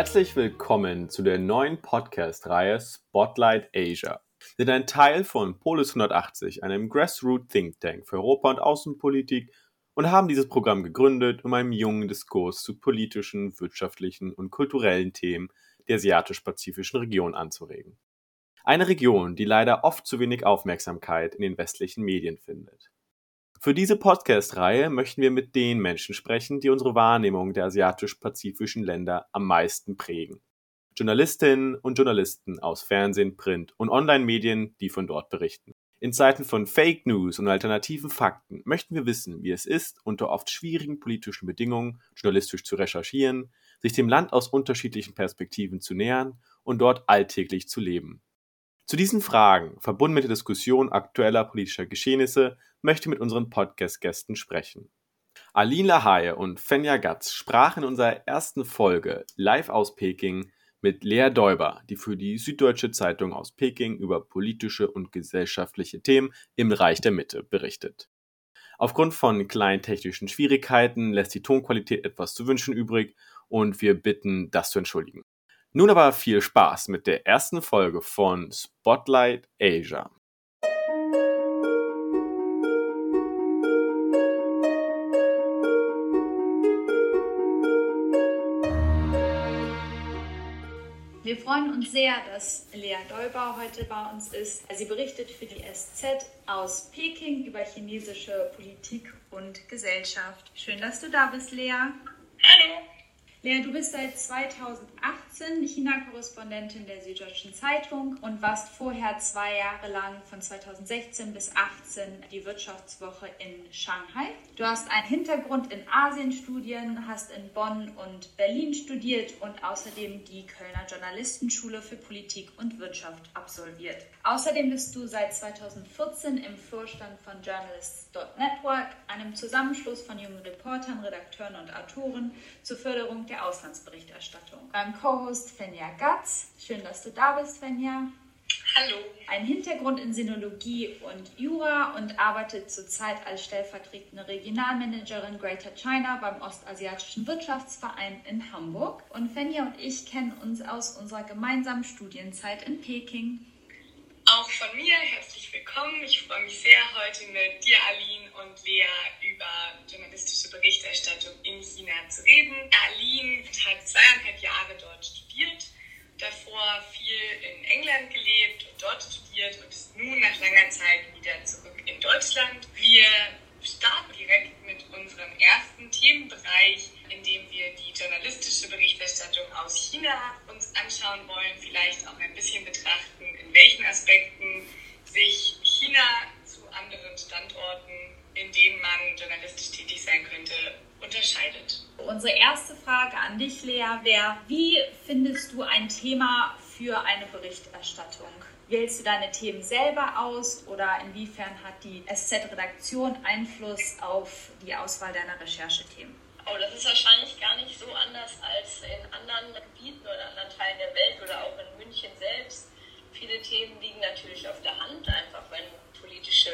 Herzlich willkommen zu der neuen Podcast-Reihe Spotlight Asia. Wir sind ein Teil von Polis 180, einem Grassroot Think Tank für Europa- und Außenpolitik und haben dieses Programm gegründet, um einen jungen Diskurs zu politischen, wirtschaftlichen und kulturellen Themen der asiatisch-pazifischen Region anzuregen. Eine Region, die leider oft zu wenig Aufmerksamkeit in den westlichen Medien findet. Für diese Podcast-Reihe möchten wir mit den Menschen sprechen, die unsere Wahrnehmung der asiatisch-pazifischen Länder am meisten prägen. Journalistinnen und Journalisten aus Fernsehen, Print und Online-Medien, die von dort berichten. In Zeiten von Fake News und alternativen Fakten möchten wir wissen, wie es ist, unter oft schwierigen politischen Bedingungen journalistisch zu recherchieren, sich dem Land aus unterschiedlichen Perspektiven zu nähern und dort alltäglich zu leben. Zu diesen Fragen, verbunden mit der Diskussion aktueller politischer Geschehnisse, möchte ich mit unseren Podcast-Gästen sprechen. Aline Lahaye und Fenja Gatz sprachen in unserer ersten Folge live aus Peking mit Lea Däuber, die für die Süddeutsche Zeitung aus Peking über politische und gesellschaftliche Themen im Reich der Mitte berichtet. Aufgrund von kleinen technischen Schwierigkeiten lässt die Tonqualität etwas zu wünschen übrig und wir bitten, das zu entschuldigen. Nun aber viel Spaß mit der ersten Folge von Spotlight Asia. Wir freuen uns sehr, dass Lea Däuber heute bei uns ist. Sie berichtet für die SZ aus Peking über chinesische Politik und Gesellschaft. Schön, dass du da bist, Lea. Hallo. Lea, du bist seit 2018 China-Korrespondentin der Süddeutschen Zeitung und warst vorher zwei Jahre lang von 2016 bis 2018 die Wirtschaftswoche in Shanghai. Du hast einen Hintergrund in Asienstudien, hast in Bonn und Berlin studiert und außerdem die Kölner Journalistenschule für Politik und Wirtschaft absolviert. Außerdem bist du seit 2014 im Vorstand von Journalists.network, einem Zusammenschluss von jungen Reportern, Redakteuren und Autoren zur Förderung der Auslandsberichterstattung. Beim Co-Host Fenja Gatz. Schön, dass du da bist, Fenja. Hallo. Ein Hintergrund in Sinologie und Jura und arbeitet zurzeit als stellvertretende Regionalmanagerin Greater China beim Ostasiatischen Wirtschaftsverein in Hamburg. Und Fenja und ich kennen uns aus unserer gemeinsamen Studienzeit in Peking. Auch von mir herzlich willkommen. Ich freue mich sehr, heute mit dir, Aline und Lea über journalistische Berichterstattung in China zu reden. Aline hat zweieinhalb Jahre eine Berichterstattung? Wählst du deine Themen selber aus oder inwiefern hat die SZ-Redaktion Einfluss auf die Auswahl deiner Recherchethemen? Oh, das ist wahrscheinlich gar nicht so anders als in anderen Gebieten oder anderen Teilen der Welt oder auch in München selbst. Viele Themen liegen natürlich auf der Hand, einfach wenn politische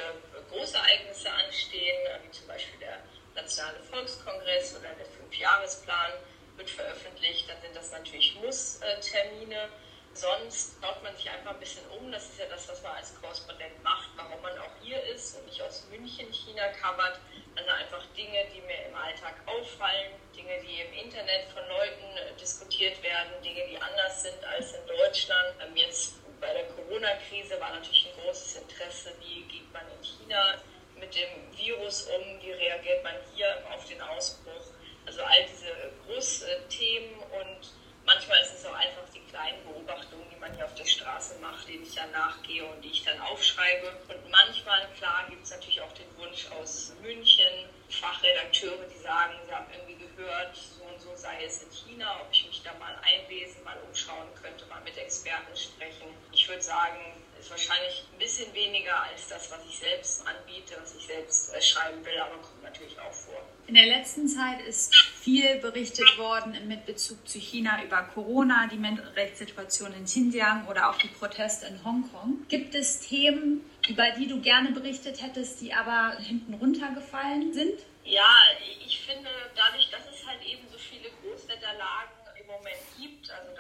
Großereignisse anstehen, wie zum Beispiel der Nationale Volkskongress oder der Fünfjahresplan wird veröffentlicht, dann sind das natürlich Muss-Termine. Sonst schaut man sich einfach ein bisschen um. Das ist ja das, was man als Korrespondent macht, warum man auch hier ist und nicht aus München China covert. Also einfach Dinge, die mir im Alltag auffallen, Dinge, die im Internet von Leuten diskutiert werden, Dinge, die anders sind als in Deutschland. Jetzt bei der Corona-Krise war natürlich ein großes Interesse, wie geht man in China mit dem Virus um, wie reagiert man hier auf den Ausbruch. Also all diese Großthemen und manchmal ist es auch einfach die kleinen Beobachtungen, die man hier auf der Straße macht, denen ich dann nachgehe und die ich dann aufschreibe. Und manchmal, klar, gibt es natürlich auch den Wunsch aus München, Fachredakteure, die sagen, sie haben irgendwie gehört, so und so sei es in China, ob ich mich da mal einlesen, mal umschauen könnte, mal mit Experten sprechen. Ich würde sagen, ist wahrscheinlich ein bisschen weniger als das, was ich selbst anbiete, was ich selbst äh, schreiben will, aber kommt natürlich auch vor. In der letzten Zeit ist viel berichtet worden mit Bezug zu China über Corona, die Menschenrechtssituation in Xinjiang oder auch die Proteste in Hongkong. Gibt es Themen, über die du gerne berichtet hättest, die aber hinten runtergefallen sind? Ja, ich finde, dadurch, dass es halt eben so viele Großwetterlagen im Moment gibt, also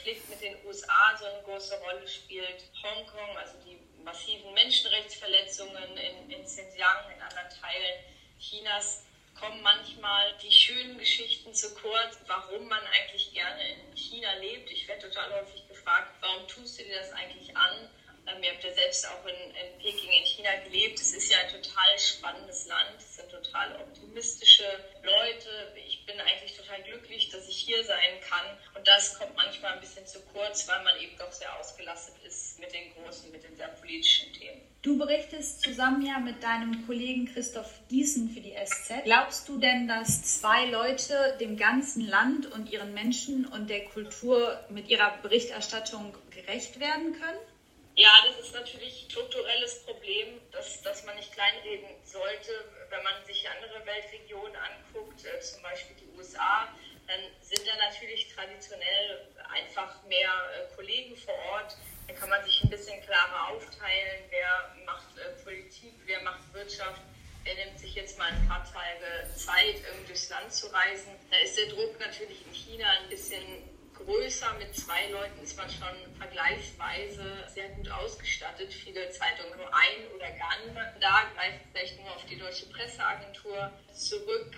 Konflikt mit den USA so eine große Rolle spielt. Hongkong, also die massiven Menschenrechtsverletzungen in, in Xinjiang, in anderen Teilen Chinas, kommen manchmal die schönen Geschichten zu kurz, warum man eigentlich gerne in China lebt. Ich werde total häufig gefragt, warum tust du dir das eigentlich an? Ähm, ihr habt ja selbst auch in, in Peking in China gelebt. Es ist ja ein total spannendes Land. Es sind total optimistische Leute. Ich bin eigentlich total glücklich, dass ich hier sein kann. Und das kommt manchmal ein bisschen zu kurz, weil man eben doch sehr ausgelastet ist mit den großen, mit den sehr politischen Themen. Du berichtest zusammen ja mit deinem Kollegen Christoph Gießen für die SZ. Glaubst du denn, dass zwei Leute dem ganzen Land und ihren Menschen und der Kultur mit ihrer Berichterstattung gerecht werden können? Ja, das ist natürlich ein strukturelles Problem, das, das man nicht kleinreden sollte. Wenn man sich andere Weltregionen anguckt, äh, zum Beispiel die USA, dann sind da natürlich traditionell einfach mehr äh, Kollegen vor Ort. Da kann man sich ein bisschen klarer aufteilen, wer macht äh, Politik, wer macht Wirtschaft, wer nimmt sich jetzt mal ein paar Tage Zeit, um durchs Land zu reisen. Da ist der Druck natürlich in China ein bisschen größer. Mit zwei Leuten ist man schon vergleichsweise sehr gut ausgestattet. Viele Zeitungen nur ein oder gar niemand da, greift vielleicht nur auf die deutsche Presseagentur zurück.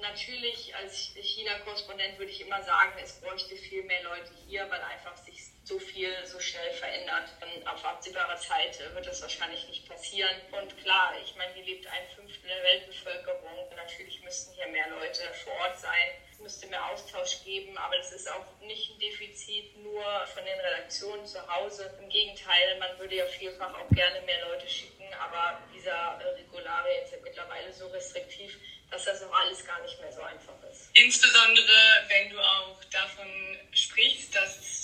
Natürlich als China-Korrespondent würde ich immer sagen, es bräuchte viel mehr Leute hier, weil einfach sich so viel so schnell verändert. Auf absehbare Zeit wird das wahrscheinlich nicht passieren. Und klar, ich meine, hier lebt ein Fünftel der Weltbevölkerung. Natürlich müssten hier mehr Leute vor Ort sein müsste mehr Austausch geben, aber das ist auch nicht ein Defizit nur von den Redaktionen zu Hause. Im Gegenteil, man würde ja vielfach auch gerne mehr Leute schicken, aber dieser äh, Regularien sind mittlerweile so restriktiv, dass das auch alles gar nicht mehr so einfach ist. Insbesondere wenn du auch davon sprichst, dass nicht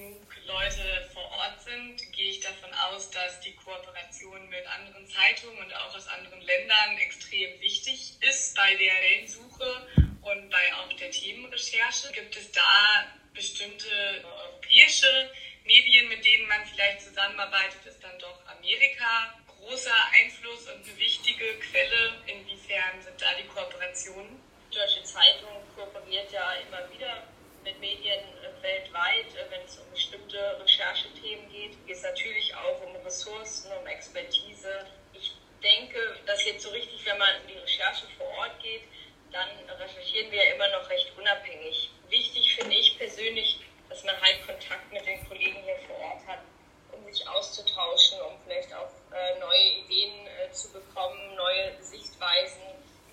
genug Leute vor Ort sind, gehe ich davon aus, dass die Kooperation mit anderen Zeitungen und auch aus anderen Ländern extrem wichtig ist bei der Quellensuche und bei auch der Themenrecherche. Gibt es da bestimmte europäische Medien, mit denen man vielleicht zusammenarbeitet, ist dann doch Amerika großer Einfluss und eine wichtige Quelle. Inwiefern sind da die Kooperationen? Die Deutsche Zeitung kooperiert ja immer wieder mit Medien weltweit, wenn es um bestimmte Recherchethemen geht. Es geht natürlich auch um Ressourcen, um Expertise. Ich denke, dass jetzt so richtig, wenn man in die Recherche vor Ort geht, dann recherchieren wir immer noch recht unabhängig. Wichtig finde ich persönlich, dass man halt Kontakt mit den Kollegen hier vor Ort hat, um sich auszutauschen, um vielleicht auch äh, neue Ideen äh, zu bekommen, neue Sichtweisen.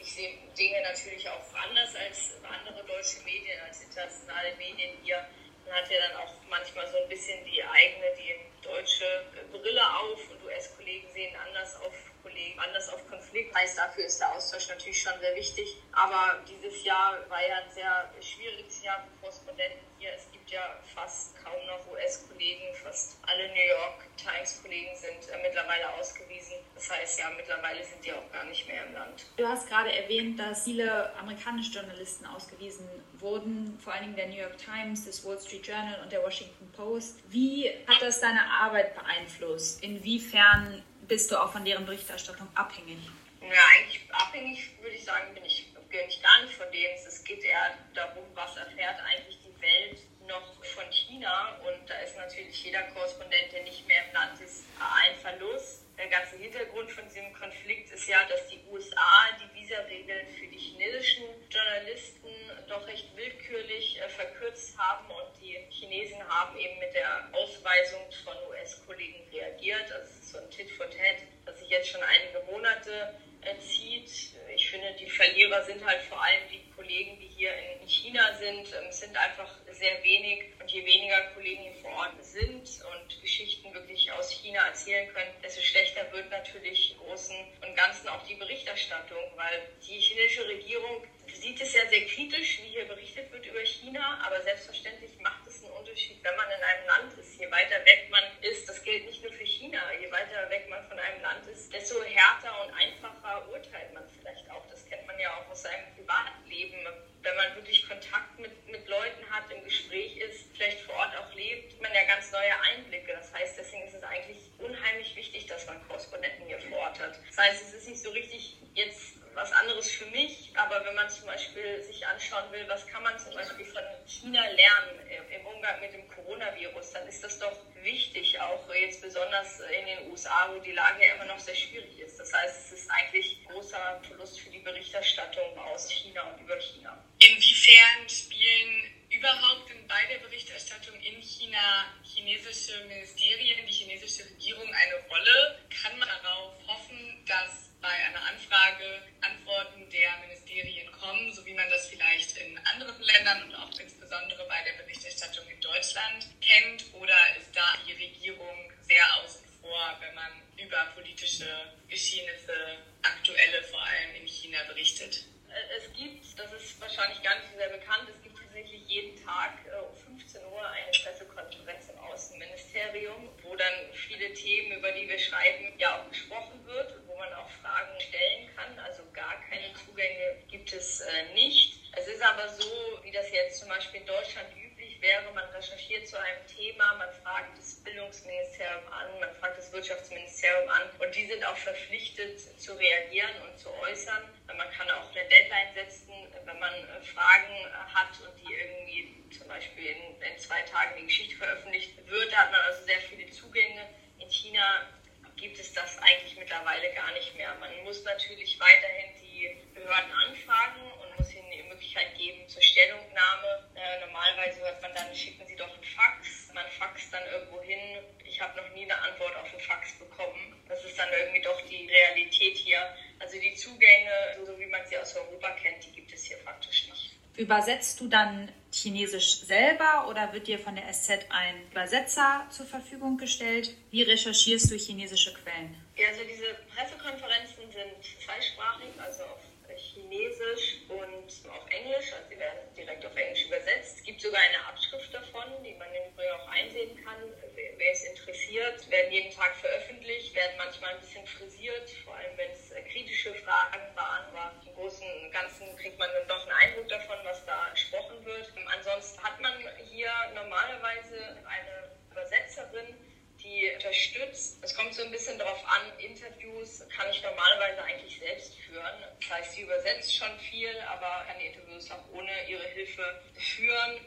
Ich sehe Dinge natürlich auch anders als andere deutsche Medien, als internationale Medien hier. Man hat ja dann auch manchmal so ein bisschen die eigene, die deutsche Brille auf und US-Kollegen sehen anders auf Kollegen, anders auf Konflikt. Heißt, dafür ist der Austausch natürlich schon sehr wichtig. Aber dieses Jahr war ja ein sehr schwieriges Jahr für Korrespondenten hier. Es gibt ja fast kaum noch US-Kollegen, fast alle New York Times-Kollegen sind äh, mittlerweile ausgewiesen. Das heißt ja, mittlerweile sind die auch gar nicht mehr im Land. Du hast gerade erwähnt, dass viele amerikanische Journalisten ausgewiesen wurden, vor allen Dingen der New York Times, das Wall Street Journal und der Washington Post. Wie hat das deine Arbeit beeinflusst? Inwiefern bist du auch von deren Berichterstattung abhängig? Ja, eigentlich abhängig würde ich sagen, bin ich, bin ich gar nicht von denen. Es geht eher darum, was erfährt eigentlich die Welt noch von China. Und da ist natürlich jeder Korrespondent, der nicht mehr im Land ist, ein Verlust. Der ganze Hintergrund von diesem Konflikt ist ja, dass die USA die Visaregeln für die chinesischen Journalisten doch recht willkürlich äh, verkürzt haben und die Chinesen haben eben mit der Ausweisung von US-Kollegen reagiert. Also so ein Tit for Tat, das sich jetzt schon einige Monate zieht. Ich finde, die Verlierer sind halt vor allem die Kollegen, die hier in China sind. Ähm, es sind einfach sehr wenig und je weniger Kollegen hier vor Ort sind und Geschichten wirklich aus China erzählen können, desto schlechter wird natürlich im Großen und Ganzen auch die Berichterstattung, weil die chinesische Regierung sieht es ja sehr kritisch, wie hier berichtet wird über China, aber selbstverständlich macht es einen Unterschied, wenn man in einem Land ist. Je weiter weg man ist, das gilt nicht nur für China, je weiter weg man von einem Land ist, desto härter und einfacher urteilt man vielleicht auch. Das kennt man ja auch aus seinem Privatleben. Wenn man wirklich Kontakt mit, mit Leuten hat, im Gespräch ist, vielleicht vor Ort auch lebt, man ja ganz neue Einblicke. Das heißt, deswegen ist es eigentlich unheimlich wichtig, dass man Korrespondenten hier vor Ort hat. Das heißt, es ist nicht so richtig jetzt was anderes für mich, aber wenn man zum Beispiel sich anschauen will, was kann man zum Beispiel von China lernen im Umgang Umgang mit dem Coronavirus, dann ist das doch wichtig, auch jetzt besonders in den USA, wo die Lage ja immer noch sehr schwierig ist. Das heißt, es ist eigentlich ein großer Verlust für die Berichterstattung aus China und über China. Inwiefern spielen überhaupt bei der Berichterstattung in China chinesische Ministerien, die chinesische Regierung eine Rolle? Kann man darauf hoffen, dass bei einer Anfrage Antworten der Ministerien kommen, so wie man das vielleicht in anderen Ländern und auch insbesondere bei der Berichterstattung in Deutschland kennt? Oder ist da die Regierung sehr außen vor, wenn man über politische Geschehnisse, aktuelle vor allem in China berichtet? Äh, es gibt, das ist wahrscheinlich gar nicht so sehr bekannt, es gibt tatsächlich jeden Tag äh, um 15 Uhr eine Pressekonferenz im Außenministerium, wo dann viele Themen, über die wir schreiben, ja auch besprochen wird und wo man auch Fragen stellen kann. Also gar keine Zugänge gibt es äh, nicht. Es ist aber so, wie das jetzt zum Beispiel in Deutschland üblich wäre, man recherchiert zu einem Thema, man fragt das Bildungsministerium an, man fragt das Wirtschaftsministerium an und die sind auch verpflichtet zu reagieren und zu äußern. Man kann auch eine Deadline setzen, wenn man äh, Fragen hat und die irgendwie zum Beispiel in, in zwei Tagen die Geschichte veröffentlicht wird. Da hat man also sehr viele Zugänge. In China gibt es das eigentlich mittlerweile gar nicht mehr. Man muss natürlich weiterhin die Behörden anfragen und muss ihnen die Möglichkeit geben zur Stellungnahme. Äh, normalerweise hört man dann, schicken Sie doch einen Fax. Man faxt dann irgendwo hin. Ich habe noch nie eine Antwort auf einen Fax bekommen. Das ist dann irgendwie doch die Realität hier. Also die Zugänge, so wie man sie aus Europa kennt, die gibt es hier faktisch nicht. Übersetzt du dann Chinesisch selber oder wird dir von der SZ ein Übersetzer zur Verfügung gestellt? Wie recherchierst du chinesische Quellen? Ja, also diese Pressekonferenzen sind zweisprachig, also auf Chinesisch und auf Englisch, also sie werden direkt auf Englisch übersetzt. Es gibt sogar eine Abschrift davon, die man im Übrigen auch einsehen kann, wer es interessiert. Werden jeden Tag veröffentlicht, werden manchmal ein bisschen frisiert, vor allem wenn es kritische Fragen waren, aber Großen und Ganzen kriegt man dann doch einen Eindruck davon, was da gesprochen wird. Ansonsten hat man hier normalerweise eine Übersetzerin, die unterstützt. Es kommt so ein bisschen darauf an, Interviews kann ich normalerweise eigentlich selbst führen. Das heißt, sie übersetzt schon viel, aber kann die Interviews auch ohne ihre Hilfe führen.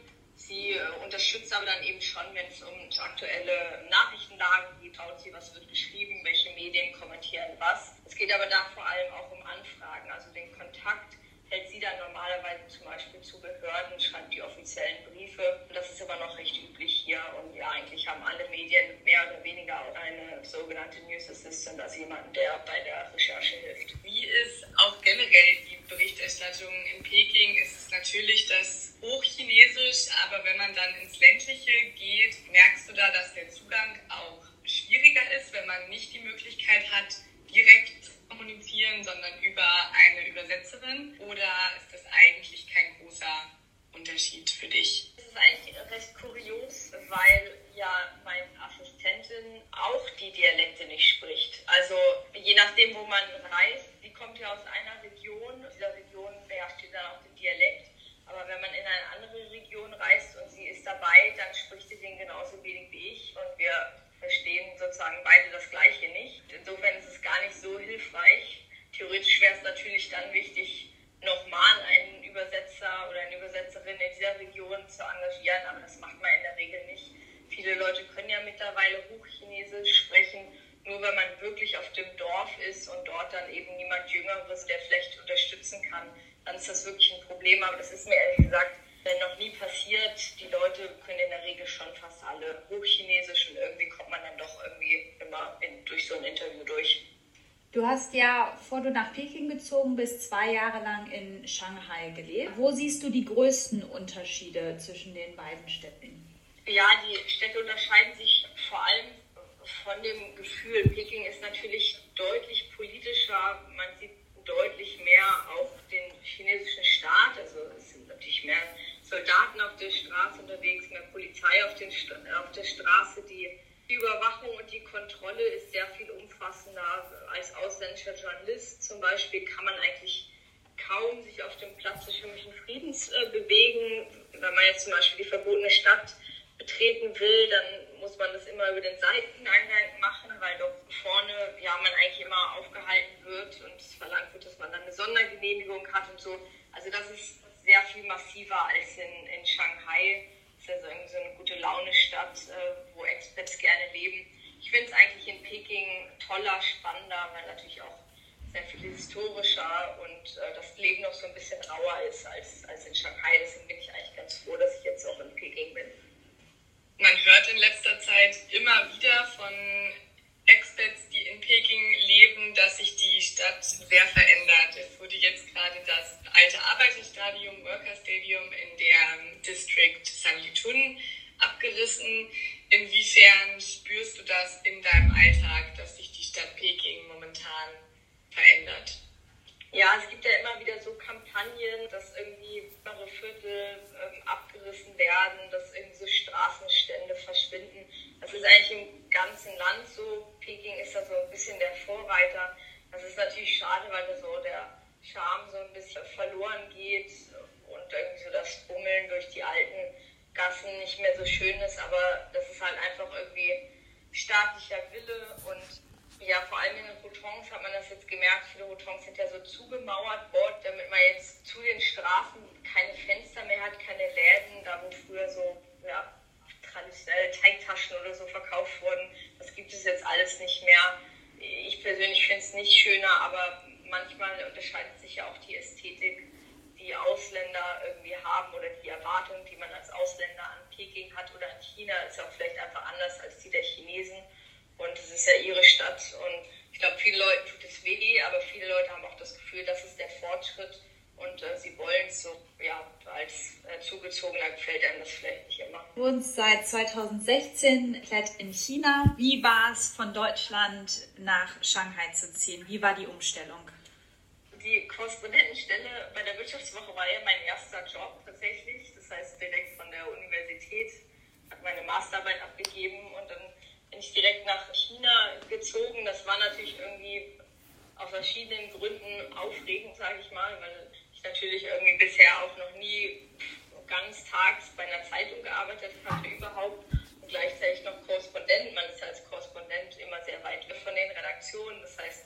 Sie äh, unterstützt aber dann eben schon, wenn es um aktuelle Nachrichtenlagen geht, schaut sie, was wird geschrieben, welche Medien kommentieren was. Es geht aber da vor allem auch um Anfragen, also den Kontakt hält sie dann normalerweise zum Beispiel zu Behörden, schreibt die offiziellen Briefe. Das ist immer noch recht üblich hier. Und ja, eigentlich haben alle Medien mehr oder weniger eine sogenannte News Assistant, also jemanden, der bei der Recherche hilft. Wie ist auch generell die Berichterstattung in Peking? Ist es natürlich das Hochchinesisch, aber wenn man dann ins Ländliche geht, merkst du da, dass der Zugang auch schwieriger ist, wenn man nicht die Möglichkeit hat, direkt kommunizieren, sondern über eine Übersetzerin? Oder ist das eigentlich kein großer Unterschied für dich? Das ist eigentlich recht kurios, weil ja meine Assistentin auch die Dialekte nicht spricht. Also je nachdem, wo man reist, sie kommt ja aus einer Region, dieser Region beherrscht sie dann auch den Dialekt. Aber wenn man in eine andere Region reist und sie ist dabei, dann spricht sie den genauso wenig wie ich und wir verstehen sozusagen beide das Gleiche nicht. Insofern ist es gar nicht so hilfreich. Theoretisch wäre es natürlich dann wichtig, nochmal einen Übersetzer oder eine Übersetzerin in dieser Region zu engagieren, aber das macht man in der Regel nicht. Viele Leute können ja mittlerweile Hochchinesisch sprechen. Nur wenn man wirklich auf dem Dorf ist und dort dann eben niemand Jüngeres, der vielleicht unterstützen kann, dann ist das wirklich ein Problem. Aber das ist mir ehrlich gesagt noch nie passiert. Die Leute können in der Regel schon fast alle Hochchinesisch und irgendwie kommt man dann doch irgendwie immer in, durch so ein Interview durch. Du hast ja, bevor du nach Peking gezogen bist, zwei Jahre lang in Shanghai gelebt. Wo siehst du die größten Unterschiede zwischen den beiden Städten? Ja, die Städte unterscheiden sich vor allem von dem Gefühl. Peking ist natürlich deutlich politischer. Man sieht deutlich mehr auf den chinesischen Staat. Also es sind natürlich mehr Soldaten auf der Straße unterwegs, mehr Polizei auf, den, auf der Straße. Die, die Überwachung und die Kontrolle ist sehr viel umfassender. Als ausländischer Journalist zum Beispiel wenn man jetzt zum Beispiel die verbotene Stadt betreten will, dann muss man das immer über den Seiteneingang machen, weil dort vorne ja man eigentlich immer aufgehalten wird und es verlangt wird, dass man dann eine Sondergenehmigung hat und so. Also das ist sehr viel massiver als in, in Shanghai. Das ist also so eine gute Laune-Stadt, äh, wo Experts gerne leben. Ich finde es eigentlich in Peking toller, spannender, weil natürlich auch sehr viel historischer und äh, das Leben noch so ein bisschen rauer ist als, als in Shanghai. Deswegen bin ich eigentlich ganz froh, dass ich jetzt auch in Peking bin. Man hört in letzter Zeit immer wieder von Expats, die in Peking leben, dass sich die Stadt sehr verändert. Es wurde jetzt gerade das alte Arbeiterstadium, Worker Stadium in der District Sanlitun abgerissen. Inwiefern spürst du das in deinem Alltag, dass sich die Stadt Peking momentan verändert? Ja, es gibt ja immer wieder so Kampagnen, dass irgendwie mehrere Viertel ähm, abgerissen werden, dass irgendwie so Straßenstände verschwinden. Das ist eigentlich im ganzen Land so. Peking ist da so ein bisschen der Vorreiter. Das ist natürlich schade, weil da so der Charme so ein bisschen verloren geht und irgendwie so das Bummeln durch die alten Gassen nicht mehr so schön ist. Aber das ist halt einfach irgendwie staatlicher Wille und ja, vor allem in den Hotels hat man das jetzt gemerkt. Viele Hotels sind ja so zugemauert worden, damit man jetzt zu den Straßen keine Fenster mehr hat, keine Läden, da wo früher so ja, traditionelle Teigtaschen oder so verkauft wurden. Das gibt es jetzt alles nicht mehr. Ich persönlich finde es nicht schöner, aber manchmal unterscheidet sich ja auch die Ästhetik, die Ausländer irgendwie haben oder die Erwartungen, die man als Ausländer an Peking hat oder an China, ist auch vielleicht einfach anders als die der Chinesen. Und es ist ja ihre Stadt. Und ich glaube, viele Leute tut es weh, aber viele Leute haben auch das Gefühl, das ist der Fortschritt. Und äh, sie wollen es so, ja, als äh, Zugezogener gefällt einem das vielleicht nicht immer. Du wohnst seit 2016 in China. Wie war es von Deutschland nach Shanghai zu ziehen? Wie war die Umstellung? Die Korrespondentenstelle bei der Wirtschaftswoche war ja mein erster Job tatsächlich. Das heißt, direkt von der Universität habe meine Masterarbeit abgegeben und dann bin ich direkt nach China gezogen. Das war natürlich irgendwie aus verschiedenen Gründen aufregend, sage ich mal, weil ich natürlich irgendwie bisher auch noch nie ganz tags bei einer Zeitung gearbeitet hatte überhaupt und gleichzeitig noch Korrespondent. Man ist als Korrespondent immer sehr weit weg von den Redaktionen. Das heißt,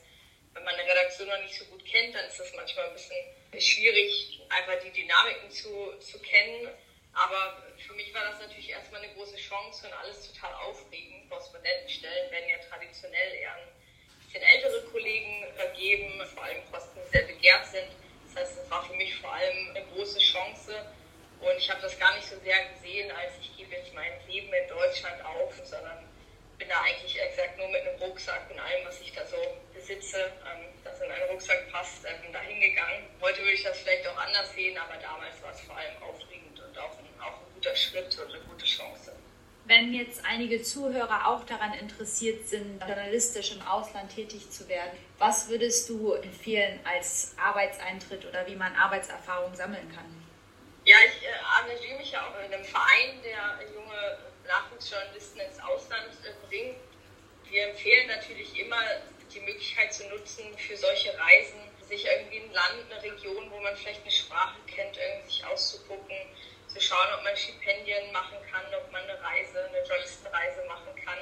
wenn man eine Redaktion noch nicht so gut kennt, dann ist das manchmal ein bisschen schwierig, einfach die Dynamiken zu, zu kennen. Aber für mich war das natürlich erstmal eine große Chance und alles total aufregend. Korrespondentenstellen werden ja traditionell eher ein bisschen ältere Kollegen vergeben, vor allem Posten, die sehr begehrt sind. Das heißt, es war für mich vor allem eine große Chance. Und ich habe das gar nicht so sehr gesehen, als ich gebe jetzt mein Leben in Deutschland auf, sondern bin da eigentlich exakt nur mit einem Rucksack und allem, was ich da so besitze, ähm, das in einen Rucksack passt, äh, bin da hingegangen. Heute würde ich das vielleicht auch anders sehen, aber damals war es vor allem aufregend und auch ein guter Schritt und eine gute Chance. Wenn jetzt einige Zuhörer auch daran interessiert sind, journalistisch im Ausland tätig zu werden, was würdest du empfehlen als Arbeitseintritt oder wie man Arbeitserfahrung sammeln kann? Ja, ich äh, engagiere mich ja auch in einem Verein, der junge Nachwuchsjournalisten ins Ausland äh, bringt. Wir empfehlen natürlich immer, die Möglichkeit zu nutzen, für solche Reisen sich irgendwie ein Land, eine Region, wo man vielleicht eine Sprache kennt, irgendwie sich auszugucken zu schauen, ob man Stipendien machen kann, ob man eine Reise, eine Journalistenreise machen kann.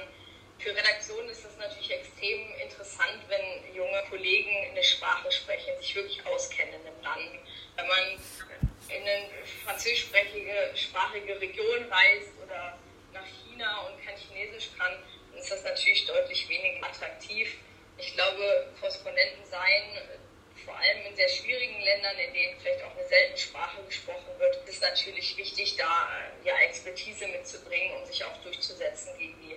Für Redaktionen ist das natürlich extrem interessant, wenn junge Kollegen eine Sprache sprechen, sich wirklich auskennen einem Land. Wenn man in eine französischsprachige sprachige Region reist oder nach China und kein Chinesisch kann, dann ist das natürlich deutlich weniger attraktiv. Ich glaube, Korrespondenten sein vor allem in sehr schwierigen Ländern, in denen vielleicht auch eine seltene Sprache gesprochen wird, ist natürlich wichtig, da äh, ja, Expertise mitzubringen, um sich auch durchzusetzen gegen die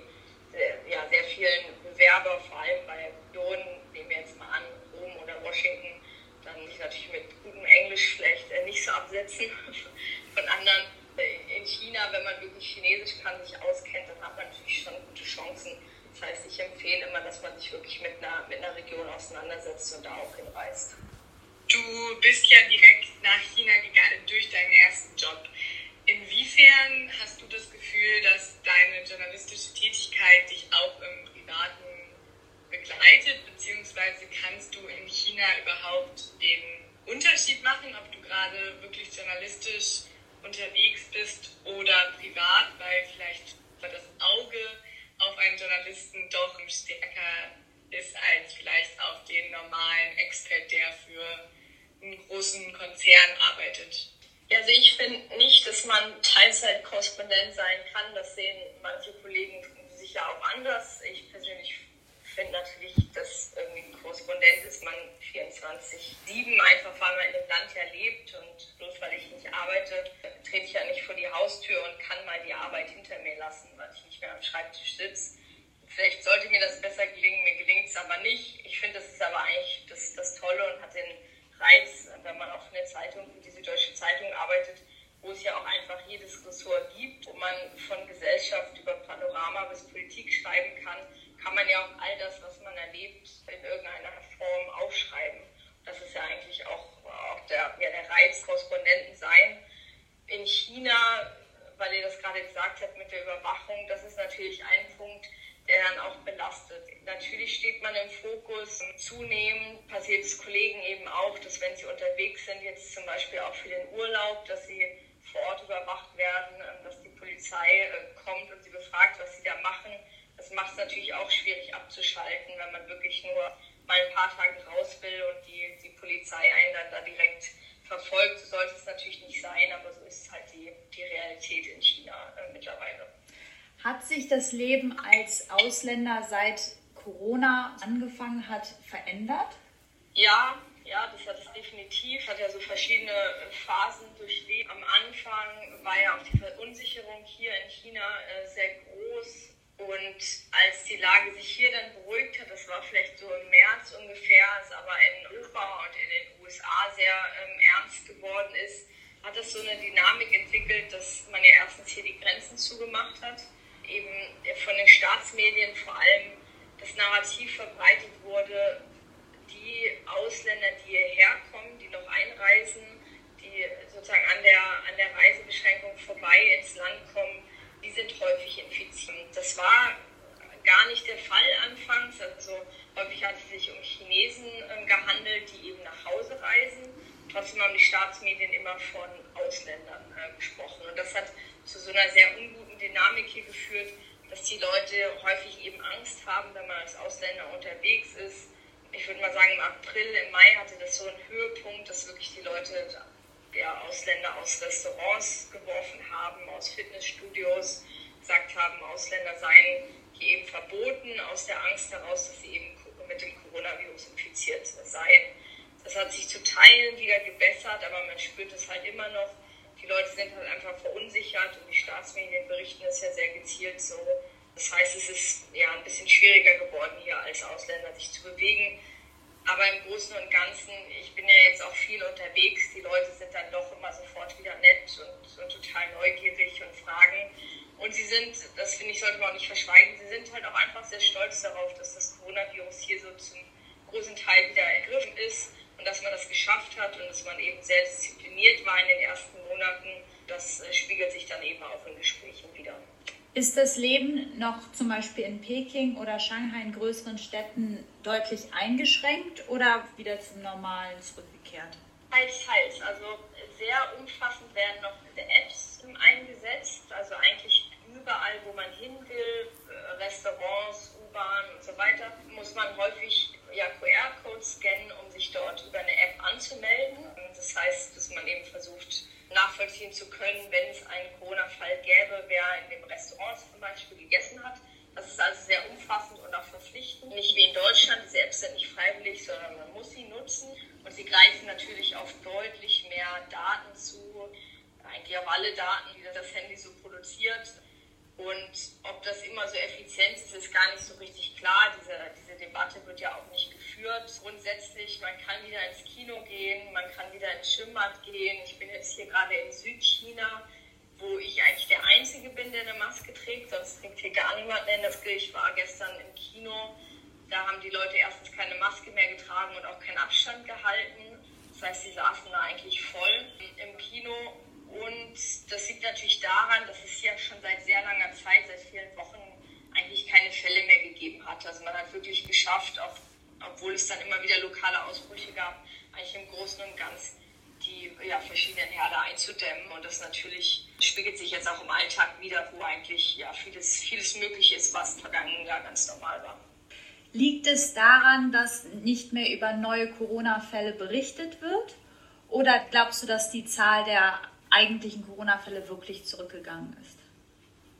ja, sehr vielen Bewerber, vor allem bei Regionen, nehmen wir jetzt mal an, Rom oder Washington, dann sich natürlich mit gutem Englisch vielleicht äh, nicht so absetzen von anderen. Äh, in China, wenn man wirklich Chinesisch kann, sich auskennt, dann hat man natürlich schon gute Chancen. Das heißt, ich empfehle immer, dass man sich wirklich mit einer, mit einer Region auseinandersetzt und da auch hinreist. Du bist ja direkt nach China gegangen durch deinen ersten Job. Inwiefern hast du das Gefühl, dass deine journalistische Tätigkeit dich auch im Privaten begleitet, beziehungsweise kannst du in China überhaupt den Unterschied machen, ob du gerade wirklich journalistisch unterwegs bist oder privat, weil vielleicht das Auge auf einen Journalisten doch stärker ist als vielleicht auf den normalen Expert, der für einen großen Konzern arbeitet. Also ich finde nicht, dass man Teilzeitkorrespondent sein kann. Das sehen manche Kollegen sicher auch anders. Ich persönlich finde natürlich, dass man 24-7 einfach, weil man in dem Land ja lebt und bloß weil ich nicht arbeite, trete ich ja nicht Haustür und kann mal die Arbeit hinter mir lassen, weil ich nicht mehr am Schreibtisch sitze. Vielleicht sollte mir das besser gelingen, mir gelingt es aber nicht. Ich finde, das ist aber eigentlich das, das Tolle und hat den Reiz, wenn man auch in der Zeitung, für diese deutsche Zeitung arbeitet, wo es ja auch einfach jedes Ressort gibt, wo man von Gesellschaft über Panorama bis Politik schreiben kann, kann man ja auch all das, was man erlebt, in irgendeiner Form aufschreiben. Das ist ja eigentlich auch, auch der, ja, der Reiz, Korrespondenten sein. In China, weil ihr das gerade gesagt habt mit der Überwachung, das ist natürlich ein Punkt, der dann auch belastet. Natürlich steht man im Fokus. Zunehmend passiert es Kollegen eben auch, dass wenn sie unterwegs sind, jetzt zum Beispiel auch für den Urlaub, dass sie vor Ort überwacht werden, ähm, dass die Polizei äh, kommt und sie befragt, was sie da machen. Das macht es natürlich auch schwierig abzuschalten, wenn man wirklich nur mal ein paar Tage raus will und die, die Polizei einen dann da direkt verfolgt. So sollte es natürlich nicht sein, aber so ist halt die, die Realität in China äh, mittlerweile. Hat sich das Leben als Ausländer seit Corona angefangen hat verändert? Ja, ja, das hat es definitiv. Hat ja so verschiedene Phasen durchlebt. Am Anfang war ja auch die Verunsicherung hier in China äh, sehr groß. Und als die Lage sich hier dann beruhigt hat, das war vielleicht so im März ungefähr, es aber in Europa und in den USA sehr ähm, ernst geworden ist, hat das so eine Dynamik entwickelt, dass man ja erstens hier die Grenzen zugemacht hat, eben von den Staatsmedien vor allem das Narrativ verbreitet wurde, die Ausländer, die hierher kommen, die noch einreisen, die sozusagen an der, an der Reisebeschränkung vorbei ins Land kommen, die sind häufig infiziert. Das war gar nicht der Fall anfangs. Also häufig hat es sich um Chinesen äh, gehandelt, die eben nach Hause reisen. Trotzdem haben die Staatsmedien immer von Ausländern äh, gesprochen. Und das hat zu so einer sehr unguten Dynamik hier geführt, dass die Leute häufig eben Angst haben, wenn man als Ausländer unterwegs ist, ich würde mal sagen, im April, im Mai hatte das so einen Höhepunkt, dass wirklich die Leute ja, Ausländer aus Restaurants geworfen haben, aus Fitnessstudios, gesagt haben, Ausländer seien hier eben verboten, aus der Angst heraus, dass sie eben mit dem Coronavirus infiziert seien. Das hat sich zu Teilen wieder gebessert, aber man spürt es halt immer noch. Die Leute sind halt einfach verunsichert und die Staatsmedien berichten es ja sehr gezielt so. Das heißt, es ist ja ein bisschen schwieriger geworden, hier als Ausländer sich zu bewegen. Aber im Großen und Ganzen, ich bin ja jetzt auch viel unterwegs, die Leute sind dann doch immer sofort wieder nett und, und total neugierig und fragen. Und sie sind, das finde ich, sollte man auch nicht verschweigen, sie sind halt auch einfach sehr stolz darauf, dass das Coronavirus hier so zum großen Teil wieder ergriffen ist dass man das geschafft hat und dass man eben sehr diszipliniert war in den ersten Monaten. Das äh, spiegelt sich dann eben auch in Gesprächen wieder. Ist das Leben noch zum Beispiel in Peking oder Shanghai in größeren Städten deutlich eingeschränkt oder wieder zum Normalen zurückgekehrt? Teils, teils. Also sehr umfassend werden noch Apps eingesetzt. Also eigentlich überall, wo man hin will, äh, Restaurants, U-Bahn und so weiter, muss man häufig ja, QR-Codes scannen, um sich dort über eine App anzumelden. Das heißt, dass man eben versucht, nachvollziehen zu können, wenn es einen Corona-Fall gäbe, wer in dem Restaurant zum Beispiel gegessen hat. Das ist also sehr umfassend und auch verpflichtend. Nicht wie in Deutschland, diese Apps sind nicht freiwillig, sondern man muss sie nutzen. Und sie greifen natürlich auf deutlich mehr Daten zu, eigentlich auf alle Daten, die das Handy so produziert. Und ob das immer so effizient ist, ist gar nicht so richtig klar. Diese, diese Debatte wird ja auch nicht geführt. Grundsätzlich, man kann wieder ins Kino gehen, man kann wieder ins Schwimmbad gehen. Ich bin jetzt hier gerade in Südchina, wo ich eigentlich der Einzige bin, der eine Maske trägt. Sonst trägt hier gar niemand eine Maske. Ich war gestern im Kino. Da haben die Leute erstens keine Maske mehr getragen und auch keinen Abstand gehalten. Das heißt, sie saßen da eigentlich voll im Kino und das liegt natürlich daran, dass es ja schon seit sehr langer Zeit, seit vielen Wochen, eigentlich keine Fälle mehr gegeben hat. Also man hat wirklich geschafft, auch, obwohl es dann immer wieder lokale Ausbrüche gab, eigentlich im Großen und Ganzen die ja, verschiedenen Herde einzudämmen. Und das natürlich spiegelt sich jetzt auch im Alltag wieder, wo eigentlich ja, vieles, vieles möglich ist, was vergangenen Jahr ganz normal war. Liegt es daran, dass nicht mehr über neue Corona-Fälle berichtet wird? Oder glaubst du, dass die Zahl der eigentlichen Corona-Fälle wirklich zurückgegangen ist?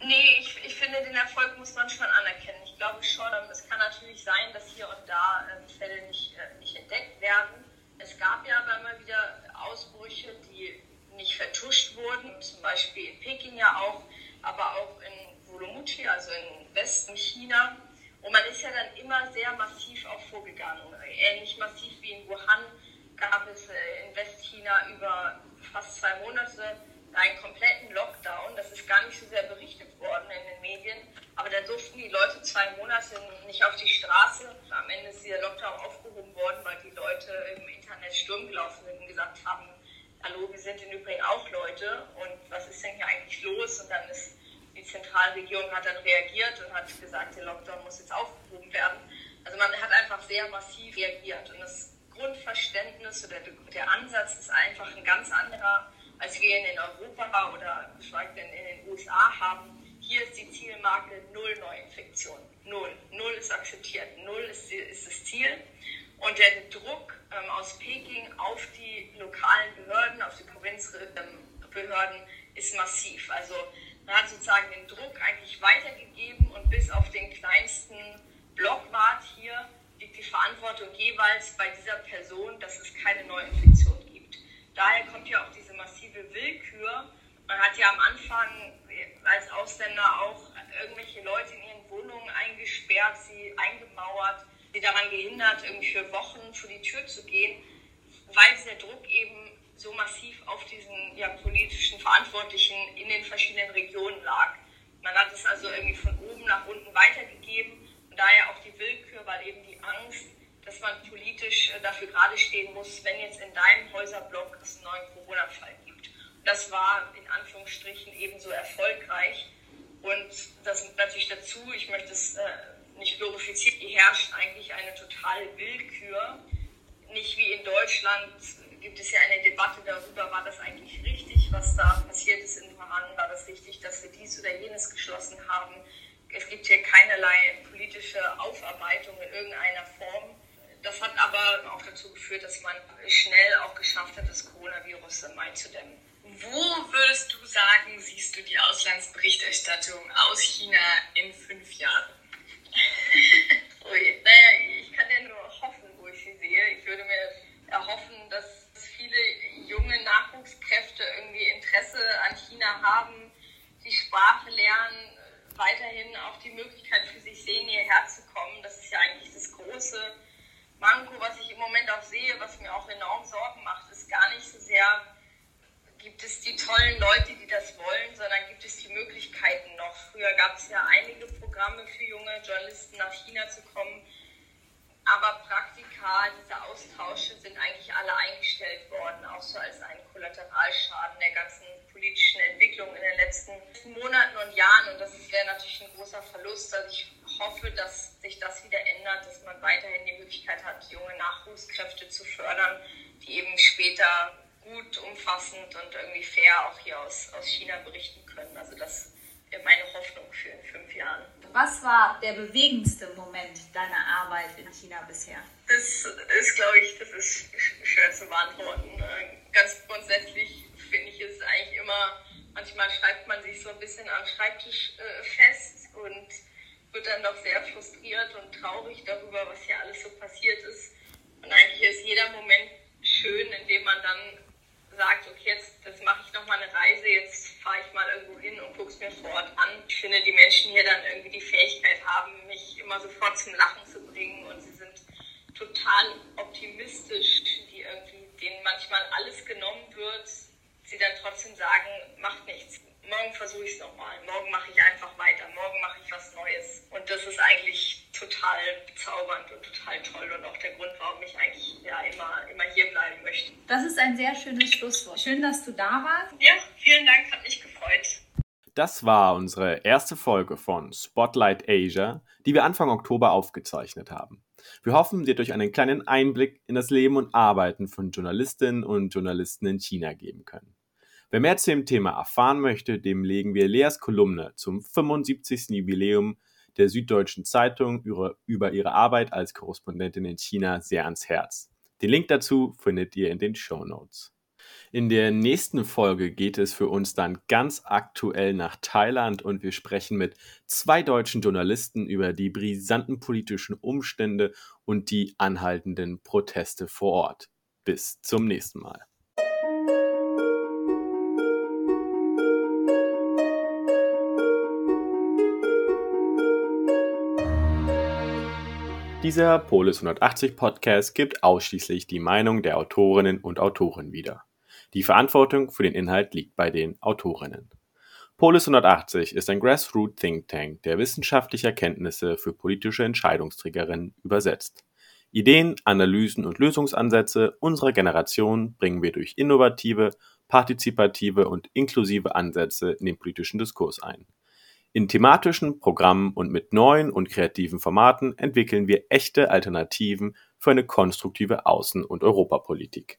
Nee, ich, ich finde, den Erfolg muss man schon anerkennen. Ich glaube schon, es kann natürlich sein, dass hier und da äh, Fälle nicht, äh, nicht entdeckt werden. Es gab ja aber immer wieder Ausbrüche, die nicht vertuscht wurden, zum Beispiel in Peking ja auch, aber auch in Urumqi, also in Westen China. Und man ist ja dann immer sehr massiv auch vorgegangen. Ähnlich massiv wie in Wuhan gab es äh, in Westchina über fast zwei Monate einen kompletten Lockdown. Das ist gar nicht so sehr berichtet worden in den Medien. Aber da durften die Leute zwei Monate nicht auf die Straße. Am Ende ist dieser Lockdown aufgehoben worden, weil die Leute im Internet Sturm gelaufen sind und gesagt haben, hallo, wir sind im Übrigen auch Leute und was ist denn hier eigentlich los? Und dann ist die Zentralregierung hat dann reagiert und hat gesagt, der Lockdown muss jetzt aufgehoben werden. Also man hat einfach sehr massiv reagiert und das Grundverständnis oder der Ansatz ist einfach ein ganz anderer, als wir ihn in Europa oder geschweige denn in den USA haben. Hier ist die Zielmarke Null Neuinfektion. Null. Null ist akzeptiert. Null ist, ist das Ziel. Und der Druck ähm, aus Peking auf die lokalen Behörden, auf die Provinzbehörden ist massiv. Also man hat sozusagen den Druck eigentlich weitergegeben und bis auf den kleinsten liegt die Verantwortung jeweils bei dieser Person, dass es keine Neuinfektion gibt. Daher kommt ja auch diese massive Willkür. Man hat ja am Anfang als Ausländer auch irgendwelche Leute in ihren Wohnungen eingesperrt, sie eingemauert, sie daran gehindert, irgendwie für Wochen vor die Tür zu gehen, weil der Druck eben so massiv auf diesen ja, politischen Verantwortlichen in den verschiedenen Regionen lag. Man hat es also irgendwie von oben nach unten weitergegeben daher auch die Willkür, weil eben die Angst, dass man politisch äh, dafür gerade stehen muss, wenn jetzt in deinem Häuserblock es einen neuen Corona-Fall gibt. Das war in Anführungsstrichen ebenso erfolgreich. Und das natürlich dazu, ich möchte es äh, nicht glorifizieren, hier herrscht eigentlich eine totale Willkür. Nicht wie in Deutschland gibt es ja eine Debatte darüber, war das eigentlich richtig, was da passiert ist in Wuhan, war das richtig, dass wir dies oder jenes geschlossen haben. Es gibt hier keinerlei politische Aufarbeitung in irgendeiner Form. Das hat aber auch dazu geführt, dass man schnell auch geschafft hat, das Coronavirus einzudämmen. Wo würdest du sagen, siehst du die Auslandsberichterstattung aus China in fünf Jahren? Ui, naja, ich kann ja nur hoffen, wo ich sie sehe. Ich würde mir erhoffen, dass viele junge Nachwuchskräfte irgendwie Interesse an China haben, die Sprache lernen, weiterhin auch die Möglichkeit für sich sehen, hierher zu kommen. Das ist ja eigentlich das große Manko, was ich im Moment auch sehe, was mir auch enorm Sorgen macht, ist gar nicht so sehr, gibt es die tollen Leute, die das wollen, sondern gibt es die Möglichkeiten noch. Früher gab es ja einige Programme für junge Journalisten nach China zu kommen aber Praktika, diese Austausche sind eigentlich alle eingestellt worden, auch so als ein Kollateralschaden der ganzen politischen Entwicklung in den letzten Monaten und Jahren. Und das wäre natürlich ein großer Verlust. Also ich hoffe, dass sich das wieder ändert, dass man weiterhin die Möglichkeit hat, junge Nachwuchskräfte zu fördern, die eben später gut, umfassend und irgendwie fair auch hier aus, aus China berichten können. Also das wäre meine Hoffnung für in fünf Jahren. Was war der bewegendste Moment deiner Arbeit in China bisher? Das ist, glaube ich, das ist schwer zu beantworten. Ganz grundsätzlich finde ich es eigentlich immer, manchmal schreibt man sich so ein bisschen am Schreibtisch äh, fest und wird dann doch sehr frustriert und traurig darüber, was hier alles so passiert ist. Und eigentlich ist jeder Moment schön, indem man dann sagt, okay, jetzt, jetzt mache ich nochmal eine Reise, jetzt fahre ich mal irgendwo hin und gucke es mir vor Ort an. Ich finde, die Menschen hier dann irgendwie die Fähigkeit haben, mich immer sofort zum Lachen zu bringen und sie sind total optimistisch, die irgendwie, denen manchmal alles genommen wird, sie dann trotzdem sagen, macht nichts morgen versuche ich es nochmal, morgen mache ich einfach weiter, morgen mache ich was Neues. Und das ist eigentlich total bezaubernd und total toll und auch der Grund, warum ich eigentlich ja immer, immer hier bleiben möchte. Das ist ein sehr schönes Schlusswort. Schön, dass du da warst. Ja, vielen Dank, hat mich gefreut. Das war unsere erste Folge von Spotlight Asia, die wir Anfang Oktober aufgezeichnet haben. Wir hoffen, dir durch einen kleinen Einblick in das Leben und Arbeiten von Journalistinnen und Journalisten in China geben können. Wer mehr zu dem Thema erfahren möchte, dem legen wir Leas Kolumne zum 75. Jubiläum der Süddeutschen Zeitung über ihre Arbeit als Korrespondentin in China sehr ans Herz. Den Link dazu findet ihr in den Show Notes. In der nächsten Folge geht es für uns dann ganz aktuell nach Thailand und wir sprechen mit zwei deutschen Journalisten über die brisanten politischen Umstände und die anhaltenden Proteste vor Ort. Bis zum nächsten Mal. Dieser Polis 180 Podcast gibt ausschließlich die Meinung der Autorinnen und Autoren wieder. Die Verantwortung für den Inhalt liegt bei den Autorinnen. Polis 180 ist ein Grassroot Think Tank, der wissenschaftliche Erkenntnisse für politische Entscheidungsträgerinnen übersetzt. Ideen, Analysen und Lösungsansätze unserer Generation bringen wir durch innovative, partizipative und inklusive Ansätze in den politischen Diskurs ein. In thematischen Programmen und mit neuen und kreativen Formaten entwickeln wir echte Alternativen für eine konstruktive Außen- und Europapolitik.